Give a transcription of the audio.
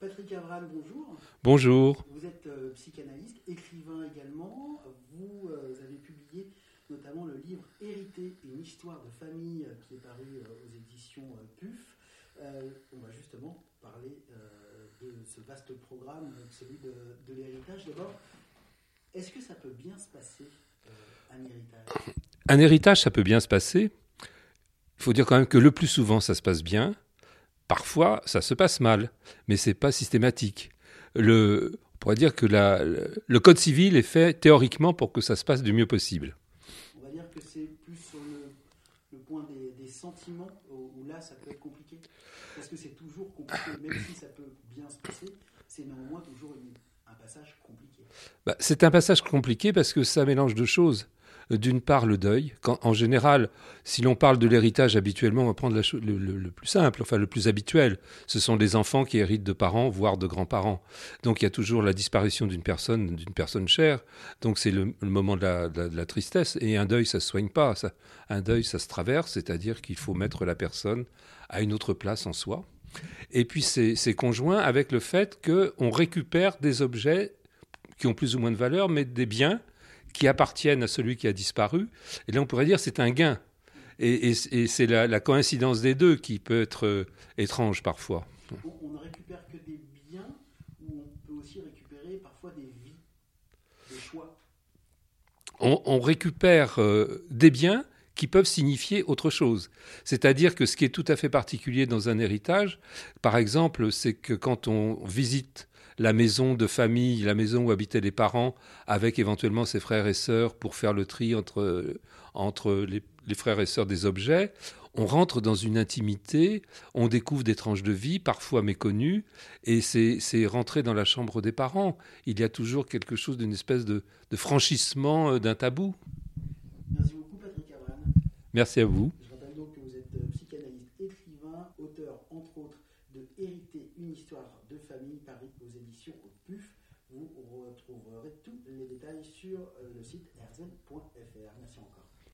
Patrick Avram, bonjour. Bonjour. Vous êtes euh, psychanalyste, écrivain également. Vous euh, avez publié notamment le livre Hérité, une histoire de famille euh, qui est paru aux éditions PUF. on va justement parler de ce vaste programme, celui de, de l'héritage. D'abord, est-ce que ça peut bien se passer, un héritage? Un héritage, ça peut bien se passer. Il faut dire quand même que le plus souvent, ça se passe bien. Parfois, ça se passe mal, mais c'est pas systématique. Le, on pourrait dire que la, le code civil est fait théoriquement pour que ça se passe du mieux possible. On va dire que c'est plus sur le, point des, sentiments où, là ça peut être compliqué. Parce que c'est toujours compliqué, même si ça peut bien se passer, c'est néanmoins toujours un passage compliqué. Bah, c'est un passage compliqué parce que ça mélange deux choses d'une part le deuil. Quand, en général, si l'on parle de l'héritage habituellement, on va prendre le, plus simple, enfin le plus habituel. Ce sont des enfants qui héritent de parents, voire de grands-parents. Donc il y a toujours la disparition d'une personne, d'une personne chère. Donc c'est le, moment de la, tristesse. Et un deuil, ça ne se soigne pas. Ça, un deuil, ça se traverse, c'est-à-dire qu'il faut mettre la personne à une autre place en soi. Et puis c'est conjoint avec le fait qu'on récupère des objets qui ont plus ou moins de valeur, mais des biens qui appartiennent à celui qui a disparu. Et là, on pourrait dire c'est un gain. Et, c'est la, coïncidence des deux qui peut être euh, étrange parfois. On ne récupère que des biens ou on peut aussi récupérer parfois des vies, des choix? On, récupère euh, des biens qui peuvent signifier autre chose. C'est-à-dire que ce qui est tout à fait particulier dans un héritage, par exemple, c'est que quand on visite la maison de famille, la maison où habitaient les parents, avec éventuellement ses frères et sœurs pour faire le tri entre, entre les, frères et sœurs des objets. On rentre dans une intimité, on découvre des tranches de vie, parfois méconnues, et c'est rentrer dans la chambre des parents. Il y a toujours quelque chose d'une espèce de, franchissement euh, d'un tabou. Merci à vous. Je rappelle donc que vous êtes euh, psychanalyste, écrivain, auteur, entre autres, de Hériter une histoire de famille, Paris aux éditions au PUF. Vous retrouverez tous les détails sur euh, le site erzen.fr. Merci encore.